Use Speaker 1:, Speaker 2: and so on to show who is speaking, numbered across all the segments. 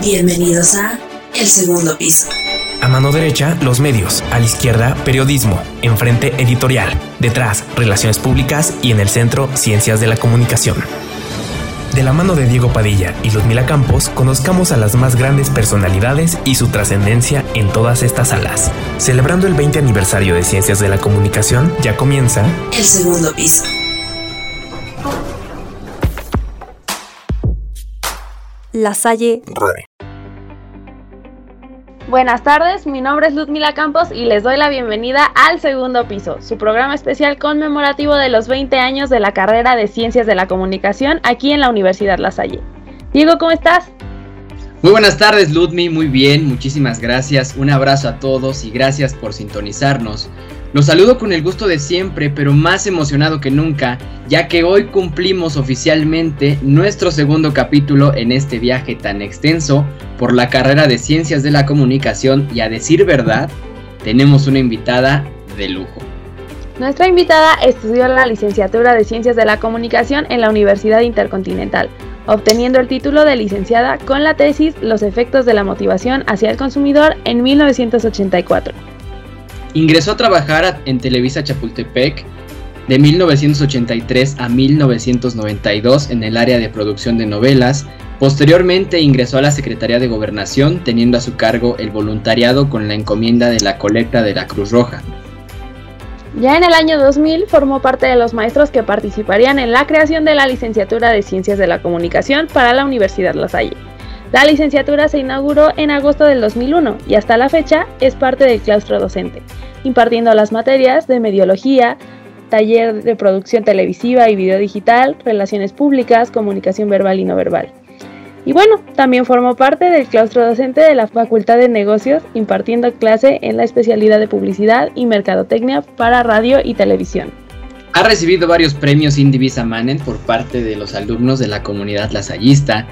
Speaker 1: Bienvenidos a El Segundo Piso.
Speaker 2: A mano derecha, los medios. A la izquierda, periodismo. Enfrente, editorial. Detrás, relaciones públicas. Y en el centro, ciencias de la comunicación. De la mano de Diego Padilla y Ludmila Campos, conozcamos a las más grandes personalidades y su trascendencia en todas estas salas. Celebrando el 20 aniversario de Ciencias de la Comunicación, ya comienza
Speaker 1: El Segundo Piso.
Speaker 3: La Salle
Speaker 4: Buenas tardes, mi nombre es Ludmila Campos y les doy la bienvenida al segundo piso, su programa especial conmemorativo de los 20 años de la carrera de Ciencias de la Comunicación aquí en la Universidad La Salle. Diego, ¿cómo estás?
Speaker 5: Muy buenas tardes, Ludmi, muy bien, muchísimas gracias, un abrazo a todos y gracias por sintonizarnos. Los saludo con el gusto de siempre, pero más emocionado que nunca, ya que hoy cumplimos oficialmente nuestro segundo capítulo en este viaje tan extenso por la carrera de Ciencias de la Comunicación y a decir verdad, tenemos una invitada de lujo.
Speaker 4: Nuestra invitada estudió la licenciatura de Ciencias de la Comunicación en la Universidad Intercontinental, obteniendo el título de licenciada con la tesis Los efectos de la motivación hacia el consumidor en 1984.
Speaker 5: Ingresó a trabajar en Televisa Chapultepec de 1983 a 1992 en el área de producción de novelas. Posteriormente ingresó a la Secretaría de Gobernación, teniendo a su cargo el voluntariado con la encomienda de la colecta de la Cruz Roja.
Speaker 4: Ya en el año 2000 formó parte de los maestros que participarían en la creación de la licenciatura de Ciencias de la Comunicación para la Universidad La Salle. La licenciatura se inauguró en agosto del 2001 y hasta la fecha es parte del claustro docente, impartiendo las materias de mediología, taller de producción televisiva y video digital, relaciones públicas, comunicación verbal y no verbal. Y bueno, también formó parte del claustro docente de la Facultad de Negocios, impartiendo clase en la especialidad de publicidad y mercadotecnia para radio y televisión.
Speaker 5: Ha recibido varios premios Indivisa Manen por parte de los alumnos de la comunidad lasallista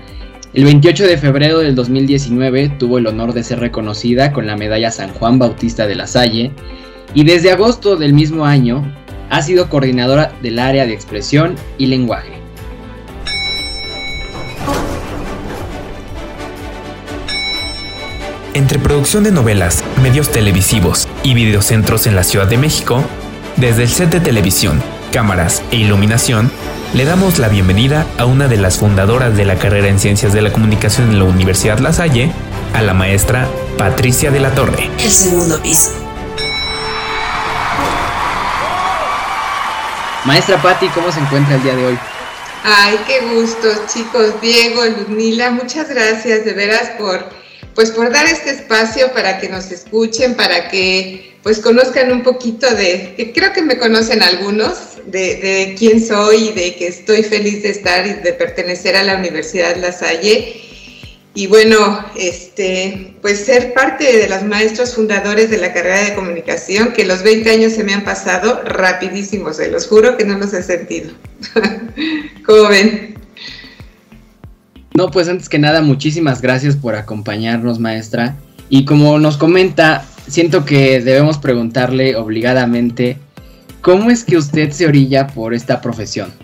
Speaker 5: el 28 de febrero del 2019 tuvo el honor de ser reconocida con la medalla San Juan Bautista de la Salle y desde agosto del mismo año ha sido coordinadora del área de expresión y lenguaje.
Speaker 2: Entre producción de novelas, medios televisivos y videocentros en la Ciudad de México, desde el set de televisión, cámaras e iluminación, le damos la bienvenida a una de las fundadoras de la carrera en Ciencias de la Comunicación en la Universidad La Salle, a la maestra Patricia de la Torre.
Speaker 1: El segundo piso.
Speaker 5: Maestra Patti, ¿cómo se encuentra el día de hoy?
Speaker 6: Ay, qué gusto, chicos. Diego, Ludmila, muchas gracias de veras por, pues, por dar este espacio para que nos escuchen, para que pues conozcan un poquito de, que creo que me conocen algunos, de, quién soy y de que estoy feliz de estar y de pertenecer a la Universidad La Salle. Y bueno, este, pues ser parte de los maestros fundadores de la carrera de comunicación, que los 20 años se me han pasado rapidísimos, se los juro que no los he sentido. ¿Cómo ven?
Speaker 5: No, pues antes que nada, muchísimas gracias por acompañarnos, maestra. Y como nos comenta, siento que debemos preguntarle obligadamente ¿Cómo es que usted se orilla por esta profesión?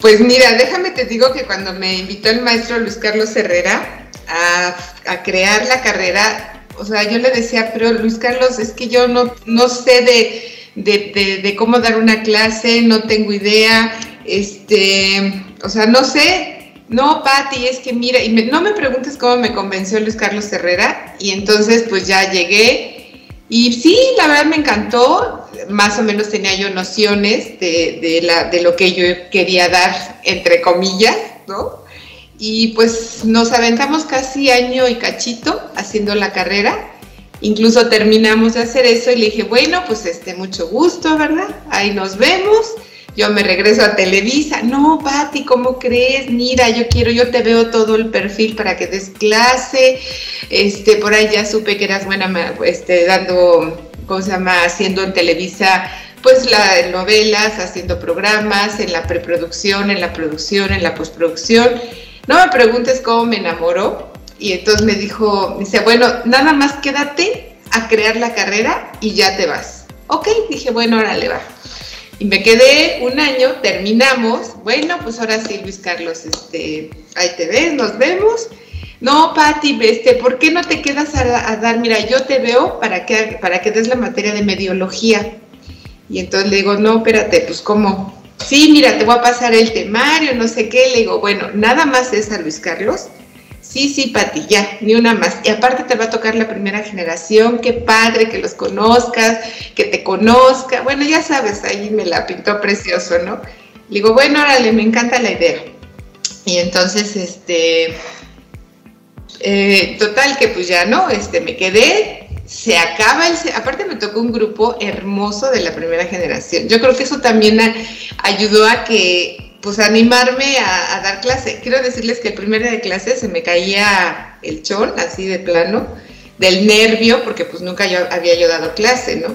Speaker 6: Pues mira, déjame te digo que cuando me invitó el maestro Luis Carlos Herrera a, crear la carrera, o sea, yo le decía, pero Luis Carlos, es que yo no, no sé de, cómo dar una clase, no tengo idea, este, o sea, no sé, no, Patti, es que mira, y no me preguntes cómo me convenció Luis Carlos Herrera, y entonces pues ya llegué, y sí, la verdad me encantó, más o menos tenía yo nociones de, la, de lo que yo quería dar, entre comillas, ¿no? Y pues nos aventamos casi año y cachito haciendo la carrera. Incluso terminamos de hacer eso y le dije, bueno, pues este, mucho gusto, ¿verdad? Ahí nos vemos. Yo me regreso a Televisa. No, Pati, ¿cómo crees? Mira, yo quiero, yo te veo todo el perfil para que des clase. Este, por ahí ya supe que eras buena este, dando ¿cómo se llama? Haciendo en Televisa, pues las novelas, haciendo programas, en la preproducción, en la producción, en la postproducción. No me preguntes cómo me enamoró. Y entonces me dijo, dice, bueno, nada más quédate a crear la carrera y ya te vas. Ok, dije, bueno, ahora le va. Y me quedé un año, terminamos. Bueno, pues ahora sí, Luis Carlos, este, ahí te ves, nos vemos no, Pati, este, ¿por qué no te quedas a, dar? Mira, yo te veo para que, para que des la materia de mediología. Y entonces le digo, no, espérate, pues cómo. Sí, mira, te voy a pasar el temario, no sé qué. Le digo, bueno, nada más es a Luis Carlos. Sí, sí, Pati, ya, ni una más. Y aparte te va a tocar la primera generación, qué padre que los conozcas, que te conozca. Bueno, ya sabes, ahí me la pintó precioso, ¿no? Le digo, bueno, órale, me encanta la idea. Y entonces, este, eh, total que pues ya no, este, me quedé, se acaba el, aparte me tocó un grupo hermoso de la primera generación. Yo creo que eso también ayudó a que, pues animarme a, dar clase. Quiero decirles que el primer día de clase se me caía el chón, así de plano, del nervio, porque pues nunca yo había yo dado clase, ¿no?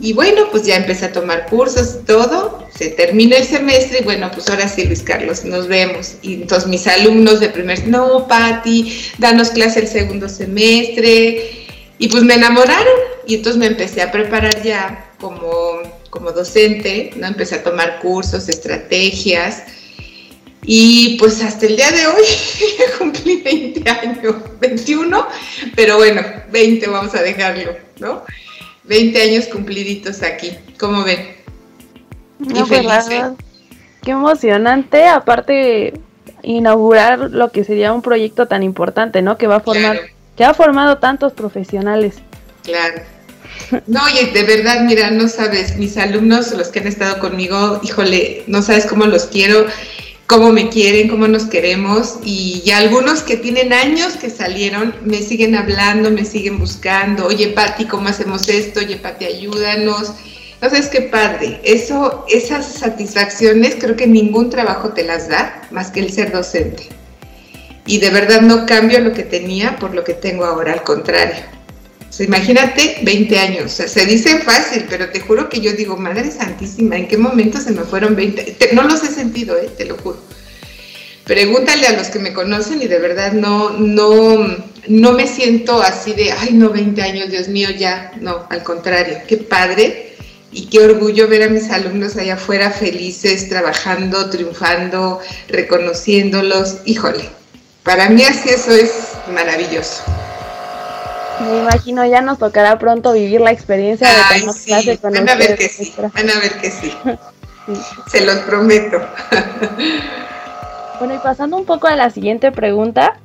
Speaker 6: Y bueno, pues ya empecé a tomar cursos todo, se termina el semestre y bueno, pues ahora sí, Luis Carlos, nos vemos. Y entonces mis alumnos de primer, no, Patti, danos clase el segundo semestre. Y pues me enamoraron y entonces me empecé a preparar ya como, como docente, ¿no? Empecé a tomar cursos, estrategias. Y pues hasta el día de hoy cumplí 20 años, 21, pero bueno, 20 vamos a dejarlo, ¿no? 20 años cumpliditos aquí. ¿Cómo ven?
Speaker 4: No, pues, qué emocionante. Aparte, inaugurar lo que sería un proyecto tan importante, ¿no? Que va a formar, que ha formado tantos profesionales.
Speaker 6: Claro. No, oye, de verdad, mira, no sabes, mis alumnos, los que han estado conmigo, híjole, no sabes cómo los quiero cómo me quieren, cómo nos queremos y, ya algunos que tienen años que salieron me siguen hablando, me siguen buscando, oye Pati, ¿cómo hacemos esto? Oye Pati, ayúdanos. Entonces, qué padre. Eso, esas satisfacciones creo que ningún trabajo te las da más que el ser docente. Y de verdad no cambio lo que tenía por lo que tengo ahora, al contrario. Imagínate 20 años, se dice fácil, pero te juro que yo digo, Madre Santísima, ¿en qué momento se me fueron 20? no los he sentido, ¿eh? te lo juro. Pregúntale a los que me conocen y de verdad no, no, no me siento así de, ay, no, 20 años, Dios mío, ya. No, al contrario, qué padre y qué orgullo ver a mis alumnos allá afuera felices, trabajando, triunfando, reconociéndolos. Híjole, para mí así eso es maravilloso.
Speaker 4: Me imagino ya nos tocará pronto vivir la experiencia de tomar clase
Speaker 6: con Van a ver que sí, van a ver que sí. Se los prometo.
Speaker 4: Bueno, y pasando un poco a la siguiente pregunta,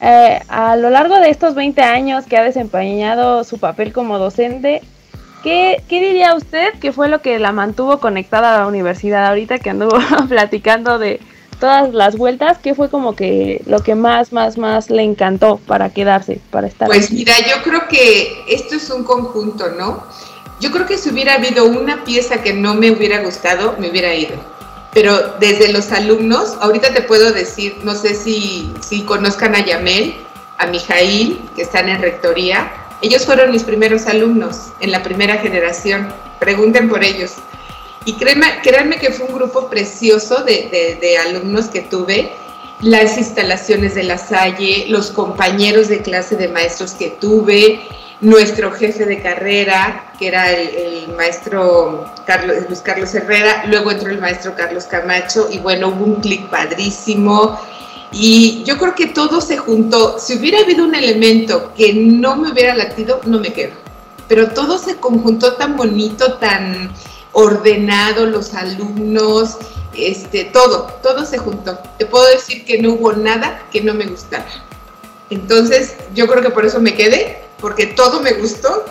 Speaker 4: eh, a lo largo de estos 20 años que ha desempeñado su papel como docente, ¿qué, diría usted que fue lo que la mantuvo conectada a la universidad ahorita que anduvo platicando de todas las vueltas? ¿Qué fue como que lo que más, más, más le encantó para quedarse, para estar?
Speaker 6: Pues mira, yo creo que esto es un conjunto, ¿no? Yo creo que si hubiera habido una pieza que no me hubiera gustado, me hubiera ido pero desde los alumnos, ahorita te puedo decir, no sé si, si conozcan a Yamel, a Mijail, que están en rectoría, ellos fueron mis primeros alumnos en la primera generación, pregunten por ellos. Y créanme, créanme que fue un grupo precioso de, de alumnos que tuve, las instalaciones de la Salle, los compañeros de clase de maestros que tuve, nuestro jefe de carrera, que era el, maestro Carlos, Luis Carlos Herrera, luego entró el maestro Carlos Camacho y bueno, hubo un clic padrísimo. Y yo creo que todo se juntó. Si hubiera habido un elemento que no me hubiera latido, no me quedo. Pero todo se conjuntó tan bonito, tan ordenado, los alumnos, este, todo, todo se juntó. Te puedo decir que no hubo nada que no me gustara. Entonces, yo creo que por eso me quedé porque todo me gustó.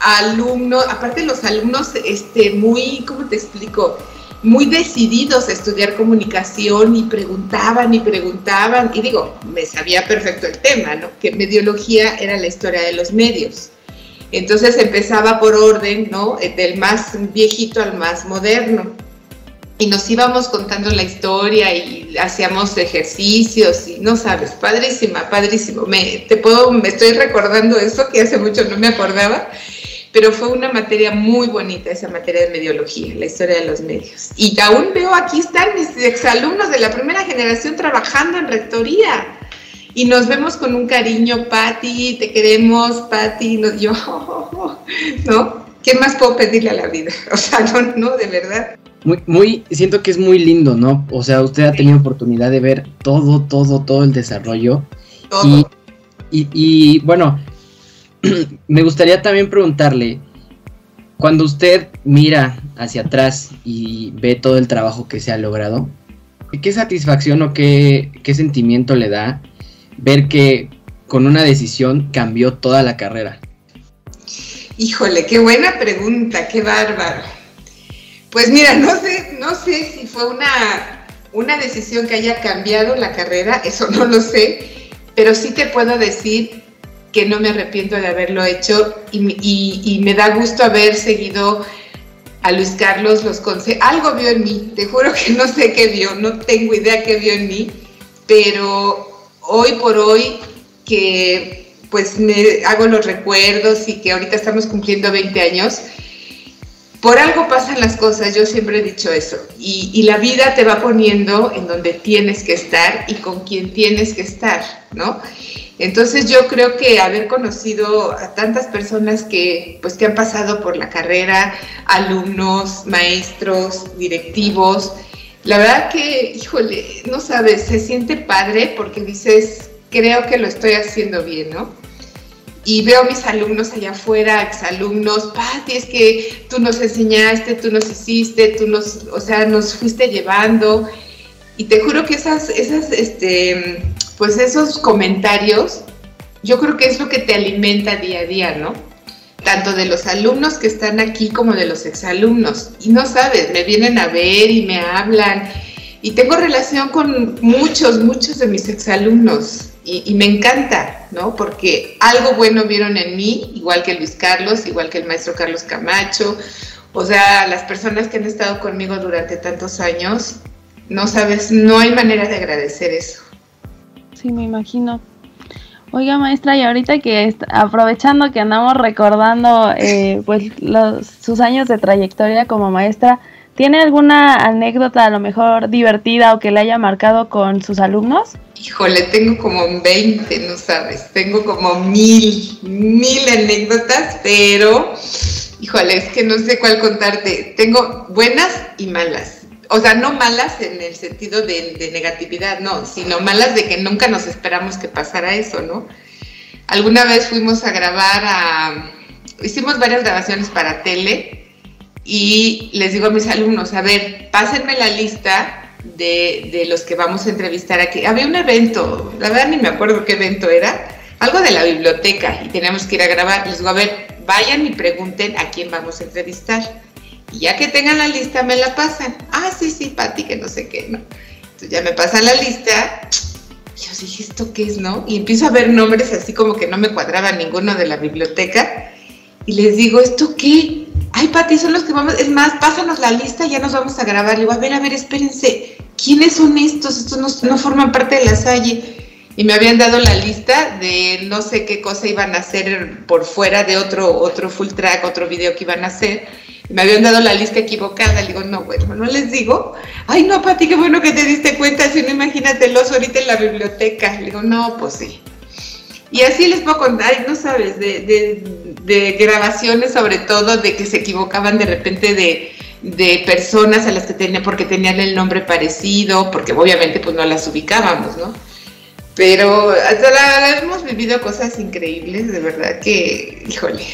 Speaker 6: Alumnos, aparte los alumnos, este, muy, ¿cómo te explico? Muy decididos a estudiar comunicación y preguntaban y preguntaban. Y digo, me sabía perfecto el tema, ¿no? Que mediología era la historia de los medios. Entonces empezaba por orden, ¿no? Del más viejito al más moderno y nos íbamos contando la historia y hacíamos ejercicios y no sabes, padrísima, padrísimo. Me, te puedo, me estoy recordando eso que hace mucho no me acordaba, pero fue una materia muy bonita esa materia de mediología, la historia de los medios. Y aún veo aquí están mis exalumnos de la primera generación trabajando en rectoría. Y nos vemos con un cariño, Patti, te queremos, Patti, yo, ¿no? ¿Qué más puedo pedirle a la vida? O sea, no, no, de verdad
Speaker 5: muy, muy, siento que es muy lindo, ¿no? O sea, usted ha tenido oportunidad de ver todo, todo, todo el desarrollo. Y y, bueno, me gustaría también preguntarle, cuando usted mira hacia atrás y ve todo el trabajo que se ha logrado, ¿qué satisfacción o qué, qué sentimiento le da ver que con una decisión cambió toda la carrera?
Speaker 6: Híjole, qué buena pregunta, qué bárbaro. Pues mira, no sé, no sé si fue una, una decisión que haya cambiado la carrera, eso no lo sé, pero sí te puedo decir que no me arrepiento de haberlo hecho y, me da gusto haber seguido a Luis Carlos los consejos. Algo vio en mí, te juro que no sé qué vio, no tengo idea qué vio en mí, pero hoy por hoy que pues me hago los recuerdos y que ahorita estamos cumpliendo 20 años. Por algo pasan las cosas, yo siempre he dicho eso. Y, la vida te va poniendo en donde tienes que estar y con quien tienes que estar, ¿no? Entonces yo creo que haber conocido a tantas personas que pues que han pasado por la carrera, alumnos, maestros, directivos, la verdad que, híjole, no sabes, se siente padre porque dices, creo que lo estoy haciendo bien, ¿no? Y veo mis alumnos allá afuera, exalumnos, Pati, es que tú nos enseñaste, tú nos hiciste, tú nos, o sea, nos fuiste llevando. Y te juro que esas, esas, este, pues esos comentarios, yo creo que es lo que te alimenta día a día, ¿no? Tanto de los alumnos que están aquí como de los exalumnos. Y no sabes, me vienen a ver y me hablan. Y tengo relación con muchos, muchos de mis exalumnos y, me encanta, ¿no? Porque algo bueno vieron en mí, igual que Luis Carlos, igual que el maestro Carlos Camacho, o sea, las personas que han estado conmigo durante tantos años, no sabes, no hay manera de agradecer eso.
Speaker 4: Sí, me imagino. Oiga, maestra, y ahorita que aprovechando que andamos recordando eh, pues los, sus años de trayectoria como maestra, ¿Tiene alguna anécdota a lo mejor divertida o que le haya marcado con sus alumnos?
Speaker 6: Híjole, tengo como 20, no sabes, tengo como mil, mil anécdotas, pero híjole, es que no sé cuál contarte. Tengo buenas y malas. O sea, no malas en el sentido de, de negatividad, no, sino malas de que nunca nos esperamos que pasara eso, ¿no? Alguna vez fuimos a grabar a... Hicimos varias grabaciones para tele y les digo a mis alumnos, a ver, pásenme la lista de, los que vamos a entrevistar aquí. Había un evento, la verdad ni me acuerdo qué evento era, algo de la biblioteca y teníamos que ir a grabar. Les digo, a ver, vayan y pregunten a quién vamos a entrevistar. Y ya que tengan la lista, me la pasan. Ah, sí, sí, Pati, que no sé qué, ¿no? Entonces ya me pasan la lista. Yo dije, ¿esto qué es, no? Y empiezo a ver nombres así como que no me cuadraba ninguno de la biblioteca. Y les digo, ¿esto qué? ay, Pati, son los que vamos, es más, pásanos la lista, ya nos vamos a grabar. Le digo, a ver, a ver, espérense, ¿quiénes son estos? Estos no, forman parte de la Salle. Y me habían dado la lista de no sé qué cosa iban a hacer por fuera de otro, otro full track, otro video que iban a hacer. Me habían dado la lista equivocada. Le digo, no, bueno, no les digo. Ay, no, Pati, qué bueno que te diste cuenta. Si no, imagínate los ahorita en la biblioteca. Le digo, no, pues sí. Y así les puedo contar, no sabes, de, de, grabaciones sobre todo, de que se equivocaban de repente de, de personas a las que tenía, porque tenían el nombre parecido, porque obviamente pues no las ubicábamos, ¿no? Pero hasta la, hemos vivido cosas increíbles, de verdad que, híjole,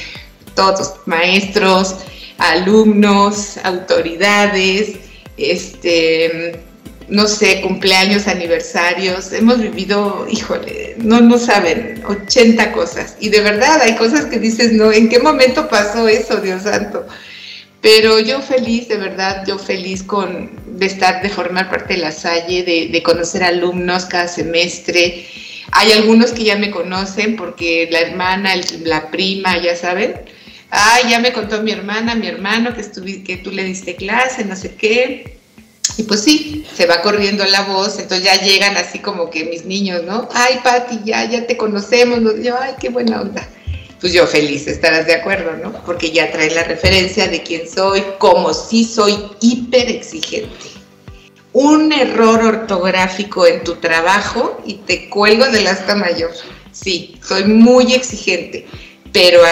Speaker 6: todos, maestros, alumnos, autoridades, este no sé, cumpleaños, aniversarios, hemos vivido, híjole, no, no saben, 80 cosas. Y de verdad hay cosas que dices, no, ¿en qué momento pasó eso, Dios santo? Pero yo feliz, de verdad, yo feliz con, de estar, de formar parte de la Salle, de, de conocer alumnos cada semestre. Hay algunos que ya me conocen porque la hermana, la prima, ya saben. Ay, ya me contó mi hermana, mi hermano, que, que tú le diste clase, no sé qué y pues sí, se va corriendo la voz, entonces ya llegan así como que mis niños, ¿no? Ay, Pati, ya, ya te conocemos, ¿no? yo, ay, qué buena onda. Pues yo feliz, estarás de acuerdo, ¿no? Porque ya trae la referencia de quién soy, como si soy hiper exigente. Un error ortográfico en tu trabajo y te cuelgo del asta mayor. Sí, soy muy exigente, pero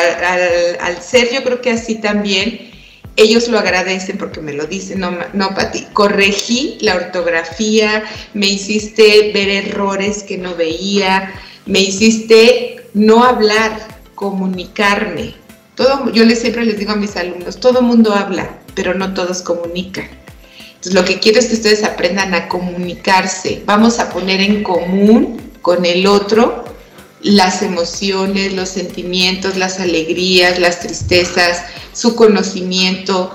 Speaker 6: al ser yo creo que así también ellos lo agradecen porque me lo dicen, no, no, Pati, corregí la ortografía, me hiciste ver errores que no veía, me hiciste no hablar, comunicarme. Todo, yo les, siempre les digo a mis alumnos, todo mundo habla, pero no todos comunican. Entonces, lo que quiero es que ustedes aprendan a comunicarse. Vamos a poner en común con el otro las emociones, los sentimientos, las alegrías, las tristezas, su conocimiento.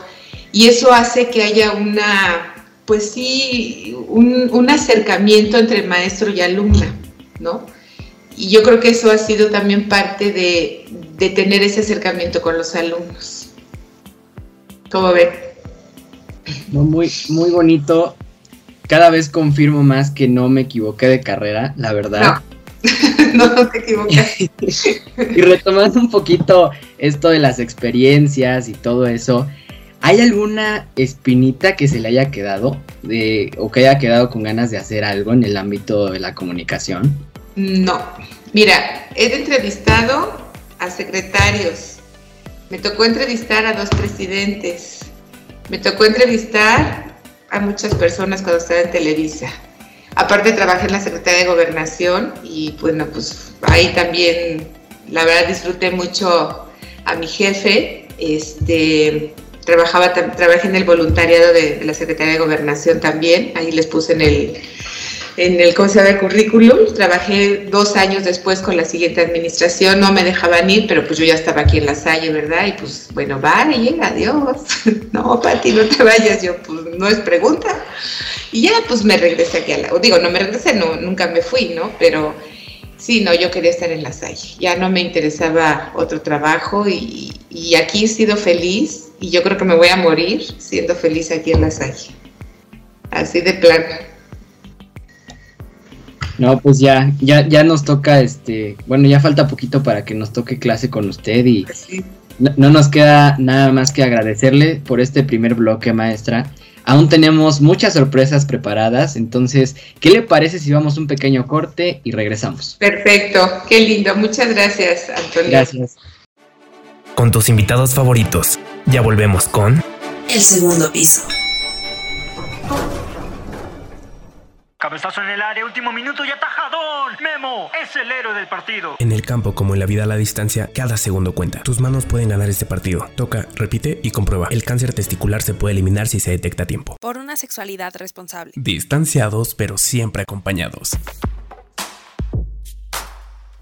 Speaker 6: Y eso hace que haya una, pues sí, un, un acercamiento entre maestro y alumna, ¿no? Y yo creo que eso ha sido también parte de, de tener ese acercamiento con los alumnos. ¿Cómo ven?
Speaker 5: Muy, muy bonito. Cada vez confirmo más que no me equivoqué de carrera, la verdad.
Speaker 6: No, no te equivocas.
Speaker 5: y retomando un poquito esto de las experiencias y todo eso, ¿hay alguna espinita que se le haya quedado de, o que haya quedado con ganas de hacer algo en el ámbito de la comunicación?
Speaker 6: No. Mira, he entrevistado a secretarios. Me tocó entrevistar a dos presidentes. Me tocó entrevistar a muchas personas cuando estaba en Televisa. Aparte trabajé en la Secretaría de Gobernación y bueno, pues ahí también la verdad disfruté mucho a mi jefe. Este, trabajaba, trabajé en el voluntariado de, de la Secretaría de Gobernación también. Ahí les puse en el en el ¿cómo se llama? currículum. Trabajé dos años después con la siguiente administración, no me dejaban ir, pero pues yo ya estaba aquí en la Salle, ¿verdad? Y pues, bueno, vale, adiós. no, Pati, no te vayas. Yo, pues, no es pregunta. Y ya, pues, me regresé aquí a la... Digo, no me regresé, no, nunca me fui, ¿no? Pero sí, no, yo quería estar en la Salle. Ya no me interesaba otro trabajo y, y aquí he sido feliz y yo creo que me voy a morir siendo feliz aquí en la Salle. Así de plano.
Speaker 5: No, pues ya, ya, ya nos toca, este, bueno, ya falta poquito para que nos toque clase con usted y
Speaker 6: Sí.
Speaker 5: no, no nos queda nada más que agradecerle por este primer bloque, maestra. Aún tenemos muchas sorpresas preparadas, entonces, ¿qué le parece si vamos un pequeño corte y regresamos?
Speaker 6: Perfecto, qué lindo. Muchas gracias, Antonio.
Speaker 5: Gracias.
Speaker 2: Con tus invitados favoritos. Ya volvemos con
Speaker 1: El segundo piso.
Speaker 7: Cabezazo en el área, último minuto y atajadón. Memo es el héroe del partido.
Speaker 2: En el campo como en la vida a la distancia, cada segundo cuenta. Tus manos pueden ganar este partido. Toca, repite y comprueba. El cáncer testicular se puede eliminar si se detecta a tiempo.
Speaker 3: Por una sexualidad responsable.
Speaker 2: Distanciados, pero siempre acompañados.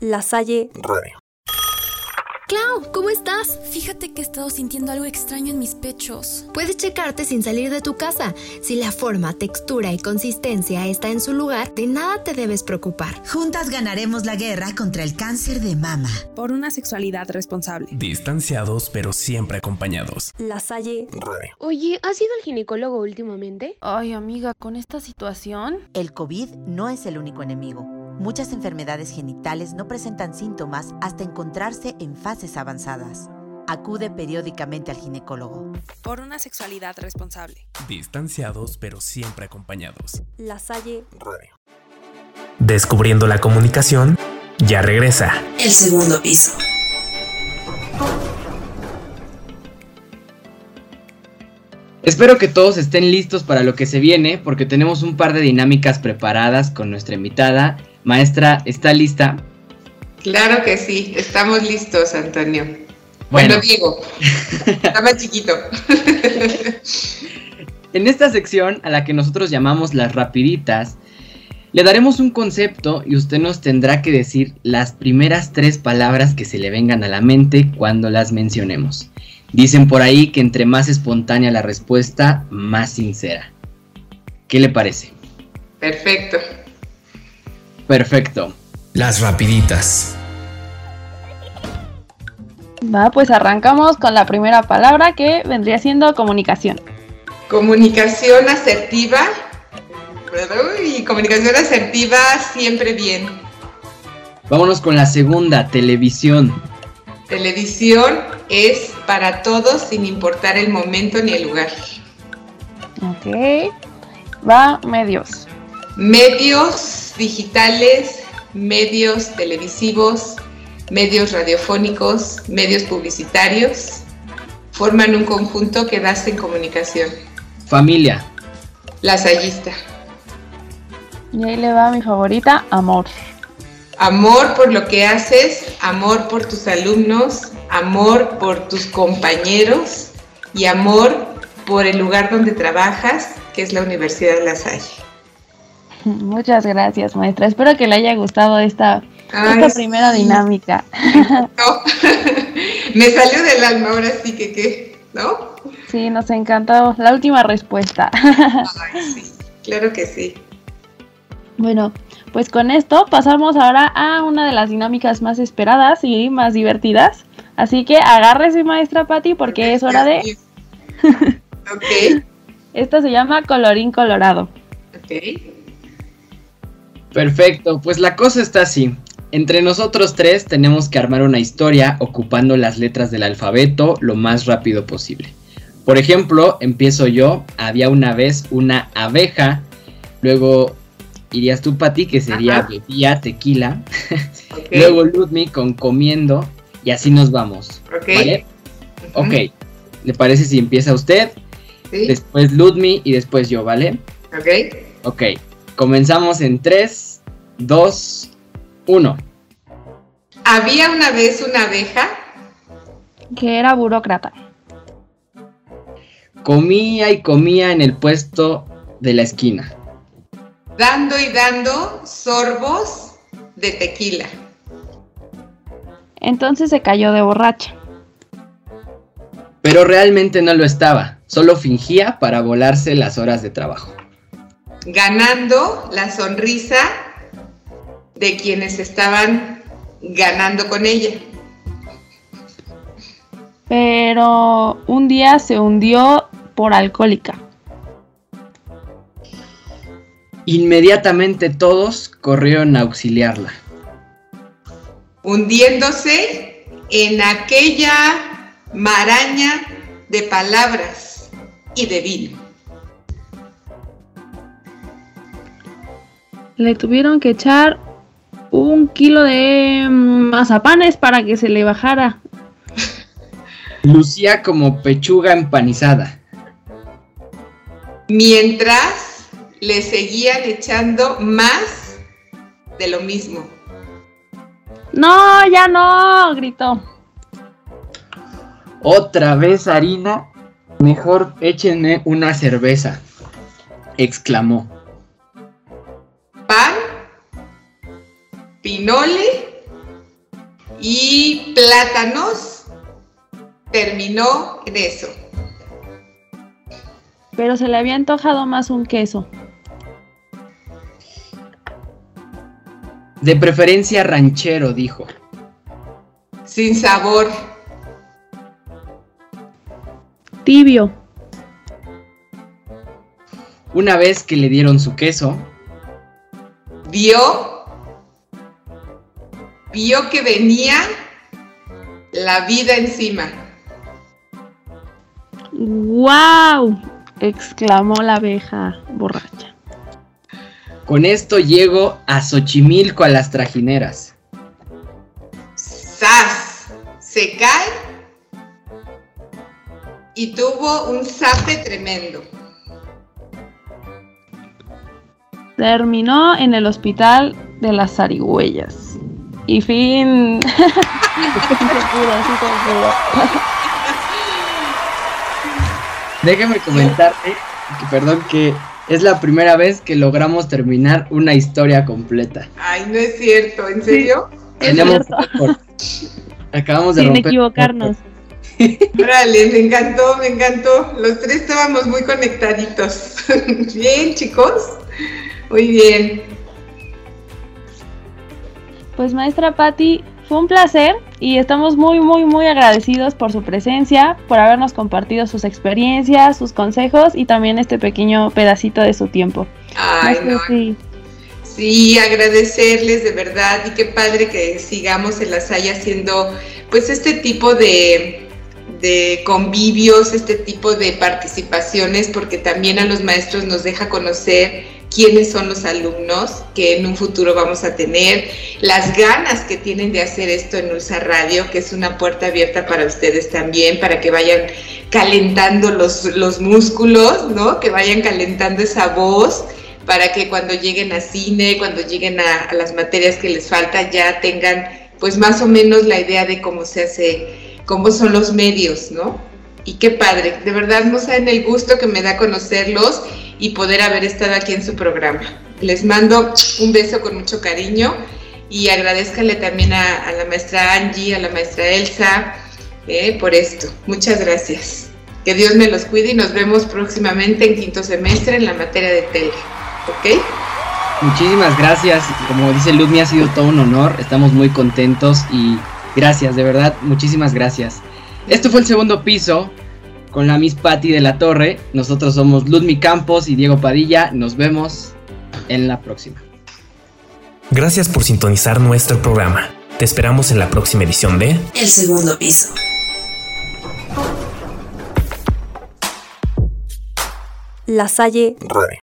Speaker 3: La Salle
Speaker 2: Radio.
Speaker 8: Clau, ¿cómo estás? Fíjate que he estado sintiendo algo extraño en mis pechos.
Speaker 9: Puedes checarte sin salir de tu casa. Si la forma, textura y consistencia está en su lugar, de nada te debes preocupar.
Speaker 10: Juntas ganaremos la guerra contra el cáncer de mama.
Speaker 3: Por una sexualidad responsable.
Speaker 2: Distanciados, pero siempre acompañados.
Speaker 3: La Salle.
Speaker 11: Oye, ¿has ido al ginecólogo últimamente?
Speaker 4: Ay, amiga, con esta situación.
Speaker 10: El COVID no es el único enemigo. Muchas enfermedades genitales no presentan síntomas hasta encontrarse en fases avanzadas. Acude periódicamente al ginecólogo.
Speaker 3: Por una sexualidad responsable.
Speaker 2: Distanciados, pero siempre acompañados.
Speaker 3: La Salle
Speaker 2: Radio. Descubriendo la comunicación, ya regresa.
Speaker 1: El segundo piso.
Speaker 5: Espero que todos estén listos para lo que se viene, porque tenemos un par de dinámicas preparadas con nuestra invitada. Maestra, ¿está lista?
Speaker 6: Claro que sí, estamos listos, Antonio.
Speaker 5: Bueno.
Speaker 6: Bueno, Diego, está más chiquito.
Speaker 5: En esta sección, a la que nosotros llamamos las rapiditas, le daremos un concepto y usted nos tendrá que decir las primeras tres palabras que se le vengan a la mente cuando las mencionemos. Dicen por ahí que entre más espontánea la respuesta, más sincera. ¿Qué le parece?
Speaker 6: Perfecto.
Speaker 5: Perfecto.
Speaker 2: Las rapiditas.
Speaker 4: Va, pues arrancamos con la primera palabra que vendría siendo comunicación.
Speaker 6: Comunicación asertiva. Y comunicación asertiva siempre bien.
Speaker 5: Vámonos con la segunda, televisión.
Speaker 6: Televisión es para todos sin importar el momento ni el lugar.
Speaker 4: Ok. Va, medios.
Speaker 6: Medios digitales, medios televisivos, medios radiofónicos, medios publicitarios forman un conjunto que da en comunicación.
Speaker 5: Familia.
Speaker 6: Lasallista.
Speaker 4: Y ahí le va mi favorita, amor.
Speaker 6: Amor por lo que haces, amor por tus alumnos, amor por tus compañeros y amor por el lugar donde trabajas, que es la Universidad de La Salle.
Speaker 4: Muchas gracias, maestra. Espero que le haya gustado esta, esta primera dinámica.
Speaker 6: Me salió del alma, ahora sí que qué, ¿no?
Speaker 4: Sí, nos encantó. La última respuesta.
Speaker 6: sí, claro que sí.
Speaker 4: Bueno, pues con esto pasamos ahora a una de las dinámicas más esperadas y más divertidas. Así que agárrese, maestra Patti, porque es hora de.
Speaker 6: ok.
Speaker 4: Esta se llama Colorín Colorado.
Speaker 6: Ok.
Speaker 5: Perfecto, pues la cosa está así. Entre nosotros tres tenemos que armar una historia ocupando las letras del alfabeto lo más rápido posible. Por ejemplo, empiezo yo, había una vez una abeja, luego irías tú, Pati, que sería bebía, tequila. Luego Ludmi con comiendo. Y así nos vamos.
Speaker 6: Ok.
Speaker 5: ¿Vale? Ok. ¿Le parece si empieza usted?
Speaker 6: Sí.
Speaker 5: Después Ludmi y después yo, ¿vale?
Speaker 6: Ok.
Speaker 5: Ok. Comenzamos en 3, 2, 1.
Speaker 6: Había una vez una abeja.
Speaker 4: Que era burócrata.
Speaker 5: Comía y comía en el puesto de la esquina.
Speaker 6: Dando y dando sorbos de tequila.
Speaker 4: Entonces se cayó de borracha.
Speaker 5: Pero realmente no lo estaba, solo fingía para volarse las horas de trabajo.
Speaker 6: Ganando la sonrisa de quienes estaban ganando con ella.
Speaker 4: Pero un día se hundió por alcohólica.
Speaker 5: Inmediatamente todos corrieron a auxiliarla.
Speaker 6: Hundiéndose en aquella maraña de palabras y de vino.
Speaker 4: Le tuvieron que echar un kilo de mazapanes para que se le bajara.
Speaker 5: Lucía como pechuga empanizada.
Speaker 6: Mientras le seguían echando más de lo mismo.
Speaker 4: No, ya no, gritó.
Speaker 5: Otra vez harina. Mejor échenme una cerveza. Exclamó.
Speaker 6: Pinole y plátanos terminó en eso.
Speaker 4: Pero se le había antojado más un queso.
Speaker 5: De preferencia ranchero, dijo.
Speaker 6: Sin sabor.
Speaker 4: Tibio.
Speaker 5: Una vez que le dieron su queso,
Speaker 6: vio, vio que venía la vida encima.
Speaker 4: ¡Wow! exclamó la abeja borracha.
Speaker 5: Con esto llego a Xochimilco a las trajineras.
Speaker 6: ¡Sas! Se cae y tuvo un zape tremendo.
Speaker 4: Terminó en el hospital de las zarigüeyas. Y fin. sí se pudo, sí se pudo.
Speaker 5: Déjame comentarte que, perdón, que es la primera vez que logramos terminar una historia completa.
Speaker 6: Ay, no es cierto, ¿en serio?
Speaker 5: Tenemos. Acabamos de
Speaker 4: Sin
Speaker 5: romper.
Speaker 4: equivocarnos.
Speaker 6: Órale, me encantó, me encantó. Los tres estábamos muy conectaditos. bien, chicos. Muy bien.
Speaker 4: Pues maestra Patti, fue un placer y estamos muy, muy, muy agradecidos por su presencia, por habernos compartido sus experiencias, sus consejos y también este pequeño pedacito de su tiempo.
Speaker 6: Ay,
Speaker 4: No si-
Speaker 6: Sí, agradecerles de verdad y qué padre que sigamos en la Salle haciendo pues este tipo de, de convivios, este tipo de participaciones, porque también a los maestros nos deja conocer quiénes son los alumnos que en un futuro vamos a tener, las ganas que tienen de hacer esto en Ulsa Radio, que es una puerta abierta para ustedes también, para que vayan calentando los, los músculos, ¿no? Que vayan calentando esa voz para que cuando lleguen a cine, cuando lleguen a, las materias que les falta, ya tengan pues más o menos la idea de cómo se hace, cómo son los medios, ¿no? Y qué padre, de verdad no saben el gusto que me da conocerlos y poder haber estado aquí en su programa. Les mando un beso con mucho cariño y agradezcanle también a, a la maestra Angie, a la maestra Elsa eh, por esto. Muchas gracias. Que Dios me los cuide y nos vemos próximamente en quinto semestre en la materia de tele. ¿Ok?
Speaker 5: Muchísimas gracias. Como dice Ludmi, ha sido todo un honor. Estamos muy contentos y gracias, de verdad, muchísimas gracias. Esto fue el segundo piso con la Miss Patty de la Torre. Nosotros somos Ludmi Campos y Diego Padilla. Nos vemos en la próxima.
Speaker 2: Gracias por sintonizar nuestro programa. Te esperamos en la próxima edición de
Speaker 1: El segundo piso.
Speaker 3: La Salle
Speaker 2: Radio.